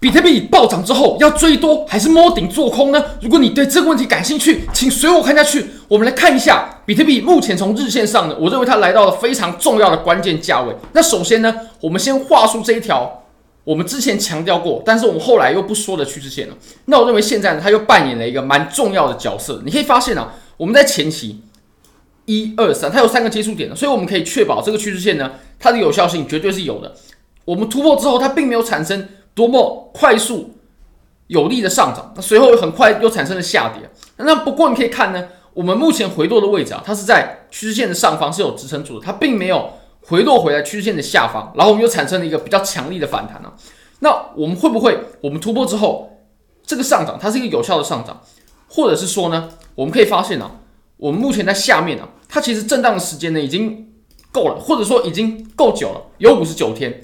比特币暴涨之后要追多还是摸顶做空呢？如果你对这个问题感兴趣，请随我看下去。我们来看一下比特币目前从日线上呢，我认为它来到了非常重要的关键价位。那首先呢，我们先画出这一条我们之前强调过，但是我们后来又不说的趋势线了。那我认为现在呢，它又扮演了一个蛮重要的角色。你可以发现啊，我们在前期一二三，它有三个接触点的，所以我们可以确保这个趋势线呢，它的有效性绝对是有的。我们突破之后，它并没有产生。多么快速有力的上涨，那随后很快又产生了下跌。那不过你可以看呢，我们目前回落的位置啊，它是在趋势线的上方是有支撑住的，它并没有回落回来趋势线的下方，然后我们又产生了一个比较强力的反弹呢。那我们会不会我们突破之后，这个上涨它是一个有效的上涨，或者是说呢，我们可以发现啊，我们目前在下面啊，它其实震荡的时间呢已经够了，或者说已经够久了，有五十九天。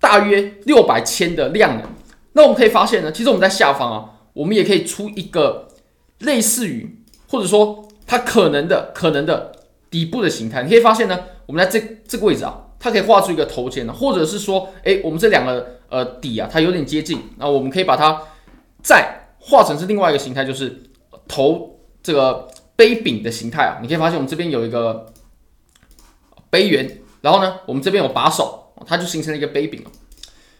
大约六百千的量能，那我们可以发现呢，其实我们在下方啊，我们也可以出一个类似于或者说它可能的可能的底部的形态。你可以发现呢，我们在这这个位置啊，它可以画出一个头肩呢，或者是说，诶，我们这两个呃底啊，它有点接近，那我们可以把它再画成是另外一个形态，就是头这个杯柄的形态啊。你可以发现我们这边有一个杯圆，然后呢，我们这边有把手。它就形成了一个杯柄了。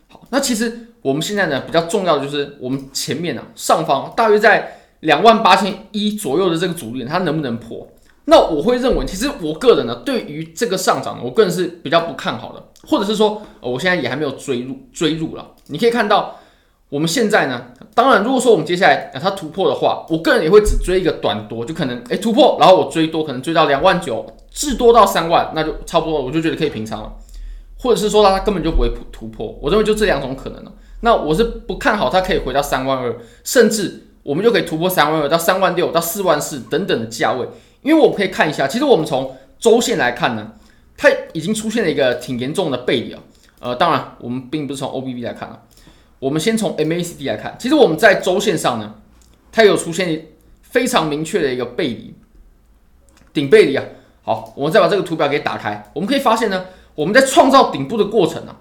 好，那其实我们现在呢，比较重要的就是我们前面呢，上方大约在两万八千一左右的这个阻力，它能不能破？那我会认为，其实我个人呢，对于这个上涨，我个人是比较不看好的，或者是说，我现在也还没有追入追入了。你可以看到，我们现在呢，当然如果说我们接下来啊它突破的话，我个人也会只追一个短多，就可能诶突破，然后我追多，可能追到两万九，至多到三万，那就差不多，我就觉得可以平仓了。或者是说它根本就不会突破，我认为就这两种可能了。那我是不看好它可以回到三万二，甚至我们就可以突破三万二到三万六到四万四等等的价位。因为我们可以看一下，其实我们从周线来看呢，它已经出现了一个挺严重的背离啊。呃，当然我们并不是从 O B B 来看啊，我们先从 MACD 来看。其实我们在周线上呢，它有出现非常明确的一个背离，顶背离啊。好，我们再把这个图表给打开，我们可以发现呢。我们在创造顶部的过程呢、啊，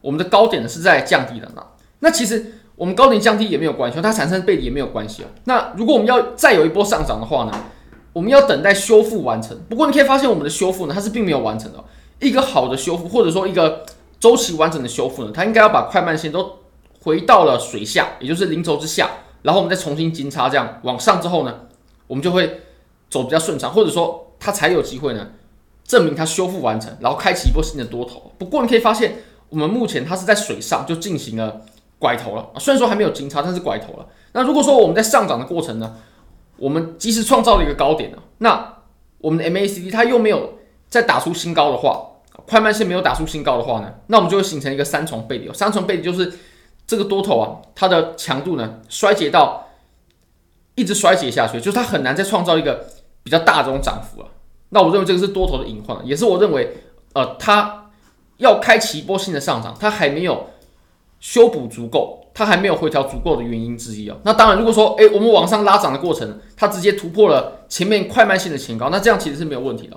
我们的高点呢是在降低的呢。那其实我们高点降低也没有关系，它产生背离也没有关系啊。那如果我们要再有一波上涨的话呢，我们要等待修复完成。不过你可以发现我们的修复呢，它是并没有完成的。一个好的修复，或者说一个周期完整的修复呢，它应该要把快慢线都回到了水下，也就是零轴之下，然后我们再重新金叉这样往上之后呢，我们就会走比较顺畅，或者说它才有机会呢。证明它修复完成，然后开启一波新的多头。不过你可以发现，我们目前它是在水上就进行了拐头了。虽然说还没有金叉，但是拐头了。那如果说我们在上涨的过程呢，我们即使创造了一个高点呢，那我们的 MACD 它又没有再打出新高的话，快慢线没有打出新高的话呢，那我们就会形成一个三重背离。三重背离就是这个多头啊，它的强度呢衰竭到一直衰竭下去，就是它很难再创造一个比较大的这种涨幅了。那我认为这个是多头的隐患，也是我认为，呃，它要开启一波新的上涨，它还没有修补足够，它还没有回调足够的原因之一啊。那当然，如果说，诶，我们往上拉涨的过程，它直接突破了前面快慢线的前高，那这样其实是没有问题的。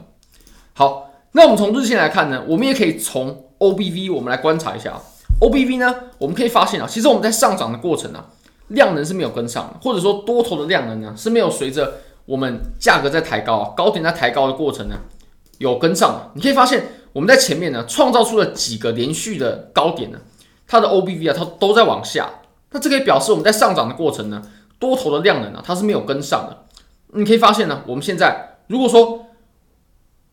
好，那我们从日线来看呢，我们也可以从 OBV 我们来观察一下，OBV 呢，我们可以发现啊，其实我们在上涨的过程啊，量能是没有跟上的，或者说多头的量能呢是没有随着。我们价格在抬高，高点在抬高的过程呢，有跟上。你可以发现，我们在前面呢，创造出了几个连续的高点呢，它的 OBV 啊，它都在往下。那这可以表示我们在上涨的过程呢，多头的量能啊，它是没有跟上的。你可以发现呢，我们现在如果说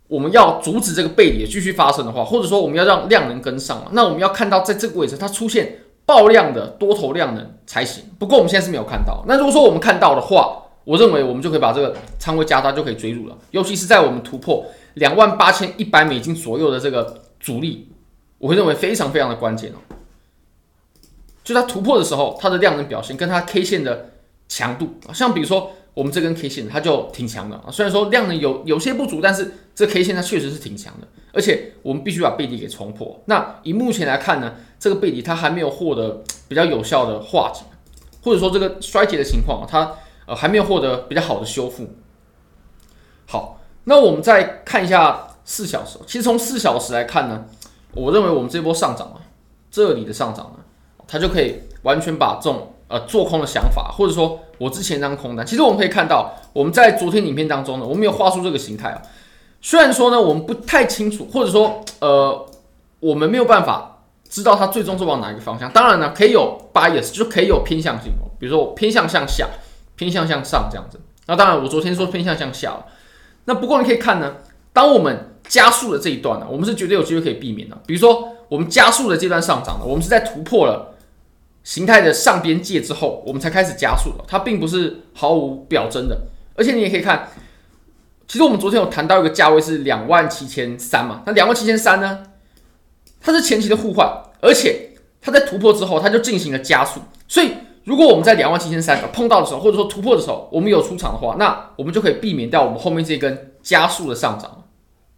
我们要阻止这个背离继续发生的话，或者说我们要让量能跟上，那我们要看到在这个位置它出现爆量的多头量能才行。不过我们现在是没有看到。那如果说我们看到的话，我认为我们就可以把这个仓位加大，就可以追入了。尤其是在我们突破两万八千一百美金左右的这个阻力，我会认为非常非常的关键哦。就它突破的时候，它的量能表现跟它 K 线的强度，像比如说我们这根 K 线，它就挺强的啊。虽然说量能有有些不足，但是这 K 线它确实是挺强的。而且我们必须把背离给冲破。那以目前来看呢，这个背离它还没有获得比较有效的化解，或者说这个衰竭的情况，它。还没有获得比较好的修复。好，那我们再看一下四小时。其实从四小时来看呢，我认为我们这波上涨啊，这里的上涨呢，它就可以完全把这种呃做空的想法，或者说我之前那张空单，其实我们可以看到，我们在昨天影片当中呢，我们有画出这个形态啊。虽然说呢，我们不太清楚，或者说呃，我们没有办法知道它最终是往哪一个方向。当然呢，可以有 bias，就可以有偏向性，比如说我偏向向下，偏向向上这样子。那当然，我昨天说偏向向下了。那不过你可以看呢，当我们加速的这一段呢，我们是绝对有机会可以避免的。比如说，我们加速的这段上涨呢，我们是在突破了形态的上边界之后，我们才开始加速的。它并不是毫无表征的。而且你也可以看，其实我们昨天有谈到一个价位是两万七千三嘛，那两万七千三呢，它是前期的互换，而且它在突破之后，它就进行了加速。所以，如果我们在两万七千三碰到的时候，或者说突破的时候，我们有出场的话，那我们就可以避免掉我们后面这根加速的上涨。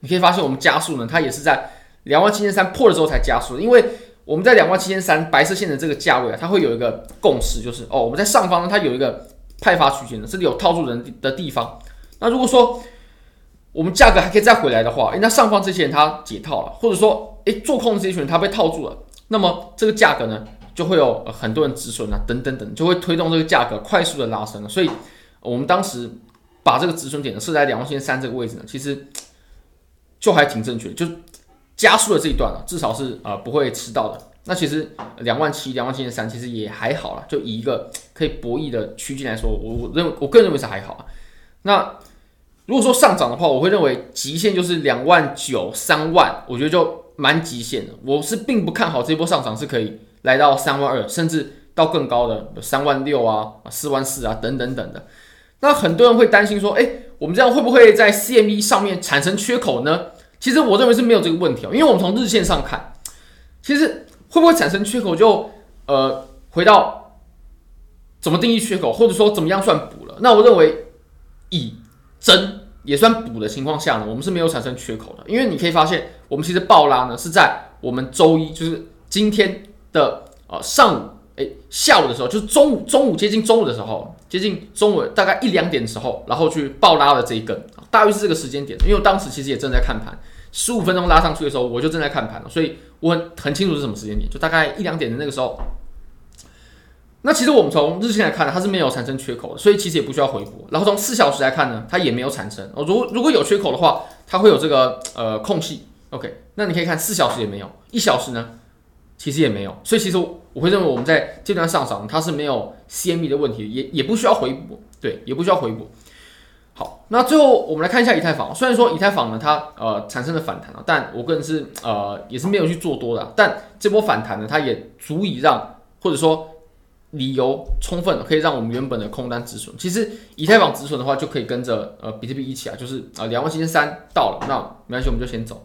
你可以发现，我们加速呢，它也是在两万七千三破了之后才加速，因为我们在两万七千三白色线的这个价位啊，它会有一个共识，就是哦，我们在上方呢，它有一个派发区间的，这里有套住人的地方。那如果说我们价格还可以再回来的话，诶，那上方这些人他解套了，或者说诶，做空的这些人他被套住了，那么这个价格呢，就会有很多人止损啊，等等等，就会推动这个价格快速的拉升了。所以我们当时把这个止损点设在两万七千三这个位置呢，其实。就还挺正确，就加速了这一段了，至少是呃不会迟到的。那其实两万七、两万七千三其实也还好了，就以一个可以博弈的区间来说，我我认为我个人认为是还好啊。那如果说上涨的话，我会认为极限就是两万九、三万，我觉得就蛮极限的。我是并不看好这波上涨是可以来到三万二，甚至到更高的三万六啊、四万四啊等等等的。那很多人会担心说，哎，我们这样会不会在 CME 上面产生缺口呢？其实我认为是没有这个问题哦，因为我们从日线上看，其实会不会产生缺口就，就呃回到怎么定义缺口，或者说怎么样算补了。那我认为以真也算补的情况下呢，我们是没有产生缺口的，因为你可以发现，我们其实爆拉呢是在我们周一，就是今天的呃上午。哎，下午的时候就是中午，中午接近中午的时候，接近中午大概一两点的时候，然后去爆拉了这一根，大约是这个时间点。因为我当时其实也正在看盘，十五分钟拉上去的时候，我就正在看盘了，所以我很很清楚是什么时间点，就大概一两点的那个时候。那其实我们从日线来看呢，它是没有产生缺口的，所以其实也不需要回补。然后从四小时来看呢，它也没有产生。哦，如如果有缺口的话，它会有这个呃空隙。OK，那你可以看四小时也没有，一小时呢？其实也没有，所以其实我会认为我们在这段上涨，它是没有 CME 的问题，也也不需要回补，对，也不需要回补。好，那最后我们来看一下以太坊。虽然说以太坊呢，它呃产生了反弹了，但我个人是呃也是没有去做多的。但这波反弹呢，它也足以让或者说理由充分，可以让我们原本的空单止损。其实以太坊止损的话，就可以跟着呃比特币一起啊，就是呃两万七千三到了，那没关系，我们就先走。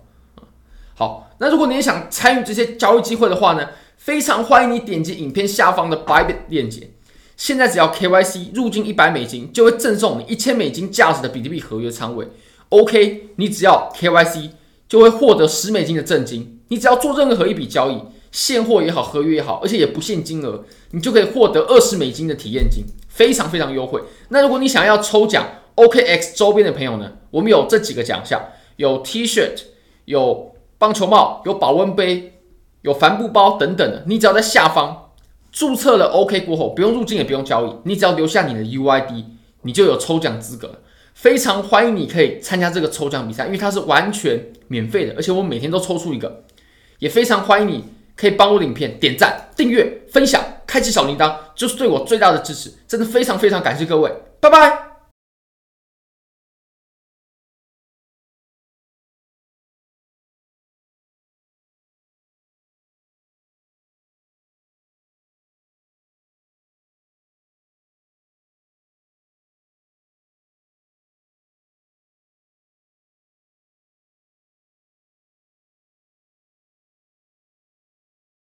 好，那如果你也想参与这些交易机会的话呢，非常欢迎你点击影片下方的 Bybit 链接。现在只要 KYC 入金一百美金，就会赠送你一千美金价值的比特币合约仓位。OK，你只要 KYC 就会获得十美金的赠金。你只要做任何一笔交易，现货也好，合约也好，而且也不限金额，你就可以获得二十美金的体验金，非常非常优惠。那如果你想要抽奖 OKX 周边的朋友呢，我们有这几个奖项，有 T-shirt，有。棒球帽有保温杯，有帆布包等等的，你只要在下方注册了 OK 过后，不用入境也不用交易，你只要留下你的 UID，你就有抽奖资格了。非常欢迎你可以参加这个抽奖比赛，因为它是完全免费的，而且我每天都抽出一个。也非常欢迎你可以帮我影片点赞、订阅、分享、开启小铃铛，就是对我最大的支持。真的非常非常感谢各位，拜拜。